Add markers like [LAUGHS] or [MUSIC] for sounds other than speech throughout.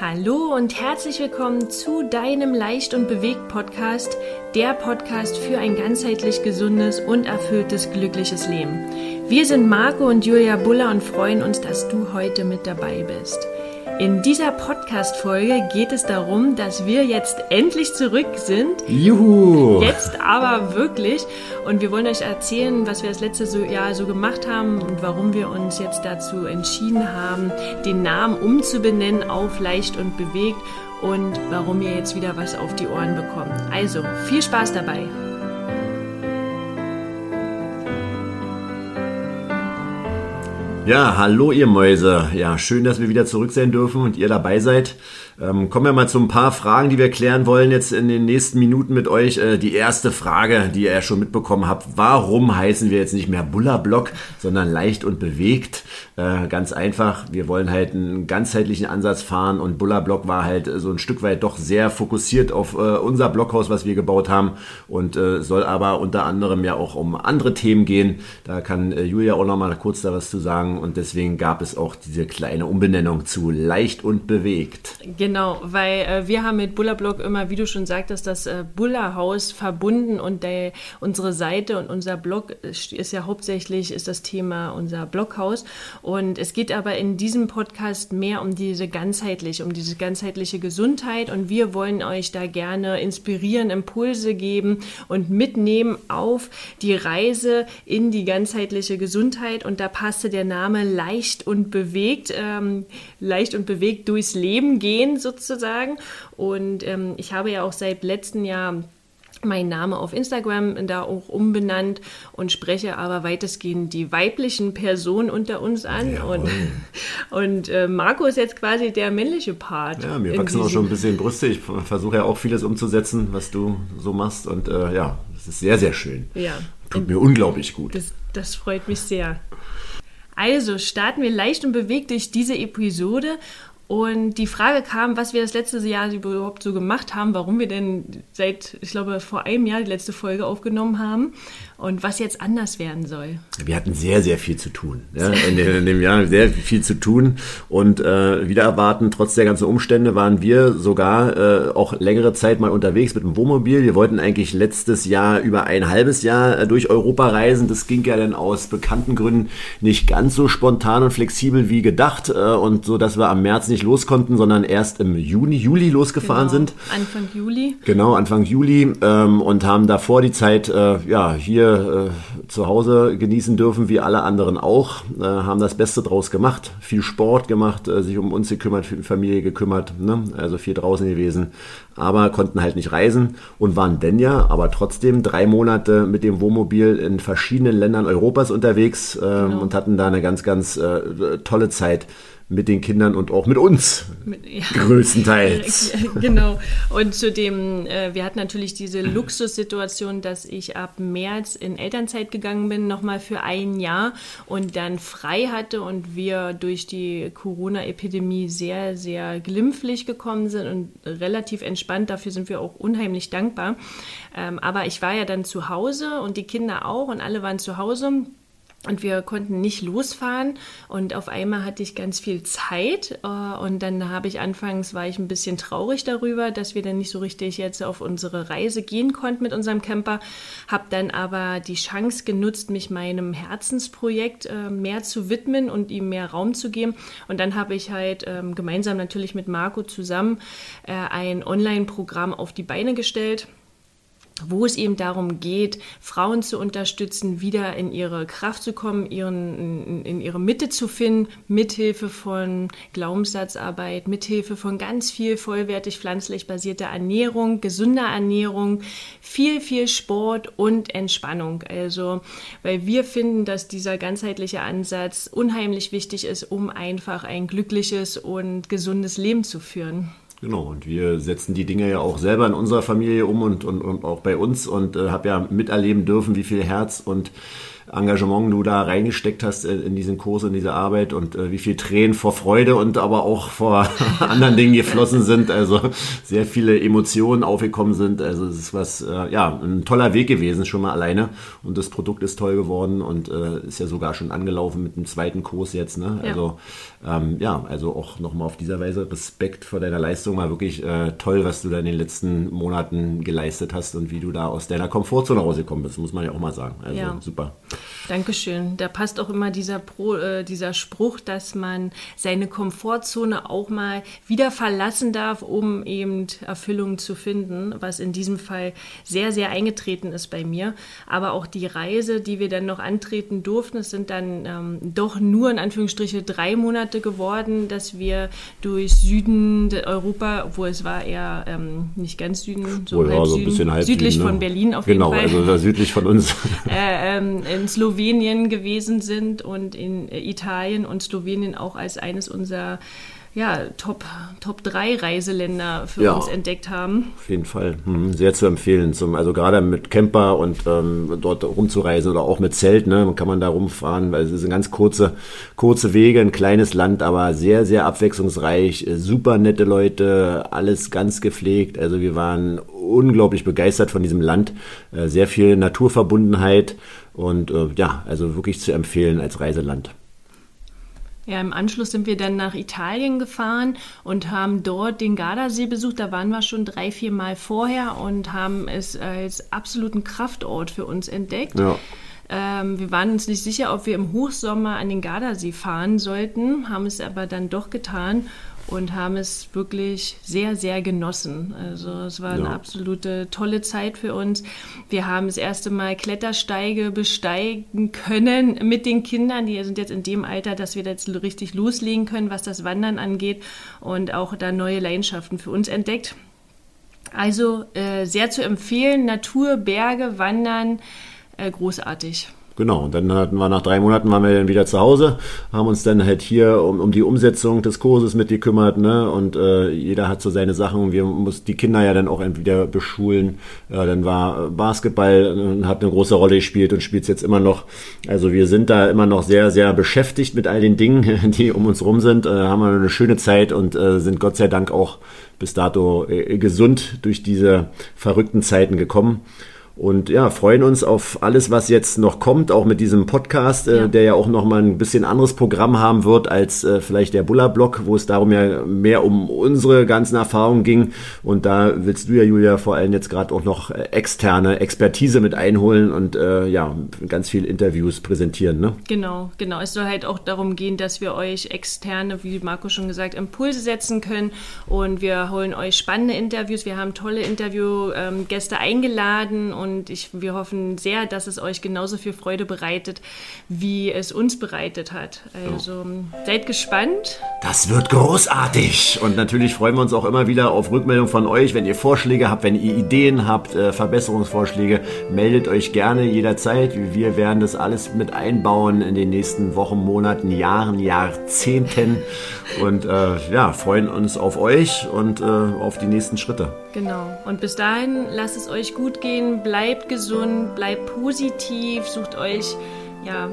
Hallo und herzlich willkommen zu deinem Leicht und bewegt Podcast, der Podcast für ein ganzheitlich gesundes und erfülltes, glückliches Leben. Wir sind Marco und Julia Buller und freuen uns, dass du heute mit dabei bist. In dieser Podcast-Folge geht es darum, dass wir jetzt endlich zurück sind. Juhu! Jetzt aber wirklich. Und wir wollen euch erzählen, was wir das letzte Jahr so gemacht haben und warum wir uns jetzt dazu entschieden haben, den Namen umzubenennen auf leicht und bewegt und warum ihr jetzt wieder was auf die Ohren bekommt. Also, viel Spaß dabei! Ja, hallo ihr Mäuse. Ja, schön, dass wir wieder zurück sein dürfen und ihr dabei seid. Ähm, kommen wir mal zu ein paar Fragen, die wir klären wollen jetzt in den nächsten Minuten mit euch. Äh, die erste Frage, die ihr ja schon mitbekommen habt, warum heißen wir jetzt nicht mehr Bullerblock, sondern leicht und bewegt? Äh, ganz einfach, wir wollen halt einen ganzheitlichen Ansatz fahren und Bullerblock war halt so ein Stück weit doch sehr fokussiert auf äh, unser Blockhaus, was wir gebaut haben und äh, soll aber unter anderem ja auch um andere Themen gehen. Da kann äh, Julia auch noch mal kurz da was zu sagen und deswegen gab es auch diese kleine Umbenennung zu leicht und bewegt. Genau. Genau, weil äh, wir haben mit Bullerblock immer, wie du schon sagtest, das äh, Bullerhaus verbunden und der, unsere Seite und unser Blog ist ja hauptsächlich ist das Thema unser Bloghaus und es geht aber in diesem Podcast mehr um diese ganzheitliche, um diese ganzheitliche Gesundheit. Und wir wollen euch da gerne inspirieren, Impulse geben und mitnehmen auf die Reise in die ganzheitliche Gesundheit. Und da passte der Name leicht und bewegt, ähm, leicht und bewegt durchs Leben gehen sozusagen. Und ähm, ich habe ja auch seit letztem Jahr mein Name auf Instagram da auch umbenannt und spreche aber weitestgehend die weiblichen Personen unter uns an. Jawohl. Und, [LAUGHS] und äh, Marco ist jetzt quasi der männliche Part. Ja, mir wachsen auch schon ein bisschen Brüste. Ich versuche ja auch vieles umzusetzen, was du so machst. Und äh, ja, das ist sehr, sehr schön. Ja. Tut mir unglaublich gut. Das, das freut mich sehr. Also starten wir leicht und bewegt durch diese Episode und die Frage kam, was wir das letzte Jahr überhaupt so gemacht haben, warum wir denn seit, ich glaube, vor einem Jahr die letzte Folge aufgenommen haben und was jetzt anders werden soll. Wir hatten sehr, sehr viel zu tun. Ja, in, dem, in, dem, Jahr sehr viel zu tun und äh, wieder erwarten, trotz der ganzen Umstände waren wir sogar äh, auch längere Zeit mal unterwegs mit dem Wohnmobil. Wir wollten eigentlich letztes Jahr über ein halbes Jahr äh, durch Europa reisen. Das ging ja dann aus bekannten Gründen nicht ganz so spontan und flexibel wie gedacht äh, und so, dass wir am März nicht los konnten, sondern erst im Juni, Juli losgefahren genau, sind. Anfang Juli. Genau, Anfang Juli ähm, und haben davor die Zeit äh, ja hier äh, zu Hause genießen dürfen, wie alle anderen auch. Äh, haben das Beste draus gemacht, viel Sport gemacht, äh, sich um uns gekümmert, für die Familie gekümmert, ne? also viel draußen gewesen, aber konnten halt nicht reisen und waren denn ja, aber trotzdem drei Monate mit dem Wohnmobil in verschiedenen Ländern Europas unterwegs ähm, genau. und hatten da eine ganz, ganz äh, tolle Zeit mit den Kindern und auch mit uns. Mit, ja. Größtenteils. [LAUGHS] genau. Und zudem, äh, wir hatten natürlich diese Luxussituation, dass ich ab März in Elternzeit gegangen bin, nochmal für ein Jahr und dann frei hatte und wir durch die Corona-Epidemie sehr, sehr glimpflich gekommen sind und relativ entspannt. Dafür sind wir auch unheimlich dankbar. Ähm, aber ich war ja dann zu Hause und die Kinder auch und alle waren zu Hause. Und wir konnten nicht losfahren. Und auf einmal hatte ich ganz viel Zeit. Äh, und dann habe ich anfangs war ich ein bisschen traurig darüber, dass wir dann nicht so richtig jetzt auf unsere Reise gehen konnten mit unserem Camper, habe dann aber die Chance genutzt, mich meinem Herzensprojekt äh, mehr zu widmen und ihm mehr Raum zu geben. Und dann habe ich halt ähm, gemeinsam natürlich mit Marco zusammen äh, ein Online-Programm auf die Beine gestellt wo es eben darum geht, Frauen zu unterstützen, wieder in ihre Kraft zu kommen, ihren, in, ihre Mitte zu finden, mithilfe von Glaubenssatzarbeit, mithilfe von ganz viel vollwertig pflanzlich basierter Ernährung, gesunder Ernährung, viel, viel Sport und Entspannung. Also, weil wir finden, dass dieser ganzheitliche Ansatz unheimlich wichtig ist, um einfach ein glückliches und gesundes Leben zu führen. Genau, und wir setzen die Dinge ja auch selber in unserer Familie um und, und, und auch bei uns und äh, habe ja miterleben dürfen, wie viel Herz und Engagement du da reingesteckt hast in, in diesen Kurs, in diese Arbeit und äh, wie viel Tränen vor Freude und aber auch vor [LAUGHS] anderen Dingen geflossen sind. Also sehr viele Emotionen aufgekommen sind. Also es ist was, äh, ja, ein toller Weg gewesen schon mal alleine und das Produkt ist toll geworden und äh, ist ja sogar schon angelaufen mit dem zweiten Kurs jetzt. Ne? Ja. Also ähm, ja, also auch nochmal auf dieser Weise Respekt vor deiner Leistung. War wirklich äh, toll, was du da in den letzten Monaten geleistet hast und wie du da aus deiner Komfortzone rausgekommen bist, muss man ja auch mal sagen. Also ja. super. Dankeschön. Da passt auch immer dieser, Pro, äh, dieser Spruch, dass man seine Komfortzone auch mal wieder verlassen darf, um eben Erfüllung zu finden, was in diesem Fall sehr, sehr eingetreten ist bei mir. Aber auch die Reise, die wir dann noch antreten durften, es sind dann ähm, doch nur in Anführungsstriche drei Monate geworden, dass wir durch Süden Europa, wo es war eher ähm, nicht ganz Süden, so, oh, halb so Süden, südlich Süden, ne? von Berlin auf genau, jeden Fall. Genau, also südlich von uns. [LAUGHS] äh, ähm, in Slowenien gewesen sind und in äh, Italien und Slowenien auch als eines unserer ja, Top, Top 3 Reiseländer für ja, uns entdeckt haben. Auf jeden Fall. Hm, sehr zu empfehlen. Zum, also gerade mit Camper und ähm, dort rumzureisen oder auch mit Zelt, ne, kann man da rumfahren, weil es sind ganz kurze, kurze Wege, ein kleines Land, aber sehr, sehr abwechslungsreich, äh, super nette Leute, alles ganz gepflegt. Also wir waren unglaublich begeistert von diesem Land. Äh, sehr viel Naturverbundenheit und äh, ja, also wirklich zu empfehlen als Reiseland. Ja, im Anschluss sind wir dann nach Italien gefahren und haben dort den Gardasee besucht. Da waren wir schon drei, vier Mal vorher und haben es als absoluten Kraftort für uns entdeckt. Ja. Ähm, wir waren uns nicht sicher, ob wir im Hochsommer an den Gardasee fahren sollten, haben es aber dann doch getan und haben es wirklich sehr, sehr genossen. Also es war ja. eine absolute tolle Zeit für uns. Wir haben das erste Mal Klettersteige besteigen können mit den Kindern. Die sind jetzt in dem Alter, dass wir jetzt richtig loslegen können, was das Wandern angeht und auch da neue Leidenschaften für uns entdeckt. Also äh, sehr zu empfehlen, Natur, Berge, Wandern, äh, großartig. Genau, und dann hatten wir nach drei Monaten waren wir dann wieder zu Hause, haben uns dann halt hier um, um die Umsetzung des Kurses mitgekümmert, ne? Und äh, jeder hat so seine Sachen. Wir mussten die Kinder ja dann auch entweder beschulen. Äh, dann war Basketball äh, hat eine große Rolle gespielt und spielt es jetzt immer noch. Also wir sind da immer noch sehr, sehr beschäftigt mit all den Dingen, [LAUGHS] die um uns rum sind. Äh, haben wir eine schöne Zeit und äh, sind Gott sei Dank auch bis dato äh, gesund durch diese verrückten Zeiten gekommen. Und ja, freuen uns auf alles, was jetzt noch kommt, auch mit diesem Podcast, äh, ja. der ja auch noch mal ein bisschen anderes Programm haben wird als äh, vielleicht der Buller-Blog, wo es darum ja mehr um unsere ganzen Erfahrungen ging. Und da willst du ja, Julia, vor allem jetzt gerade auch noch äh, externe Expertise mit einholen und äh, ja, ganz viel Interviews präsentieren. Ne? Genau, genau. Es soll halt auch darum gehen, dass wir euch externe, wie Marco schon gesagt, Impulse setzen können. Und wir holen euch spannende Interviews. Wir haben tolle Interviewgäste ähm, eingeladen und und ich, wir hoffen sehr, dass es euch genauso viel Freude bereitet, wie es uns bereitet hat. Also seid gespannt. Das wird großartig. Und natürlich freuen wir uns auch immer wieder auf Rückmeldung von euch. Wenn ihr Vorschläge habt, wenn ihr Ideen habt, äh, Verbesserungsvorschläge, meldet euch gerne jederzeit. Wir werden das alles mit einbauen in den nächsten Wochen, Monaten, Jahren, Jahrzehnten. Und äh, ja, freuen uns auf euch und äh, auf die nächsten Schritte. Genau. Und bis dahin, lasst es euch gut gehen, bleibt gesund, bleibt positiv, sucht euch ja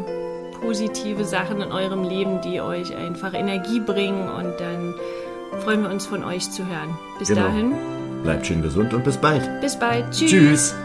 positive Sachen in eurem Leben, die euch einfach Energie bringen und dann freuen wir uns von euch zu hören. Bis genau. dahin. Bleibt schön gesund und bis bald. Bis bald. Tschüss. Tschüss.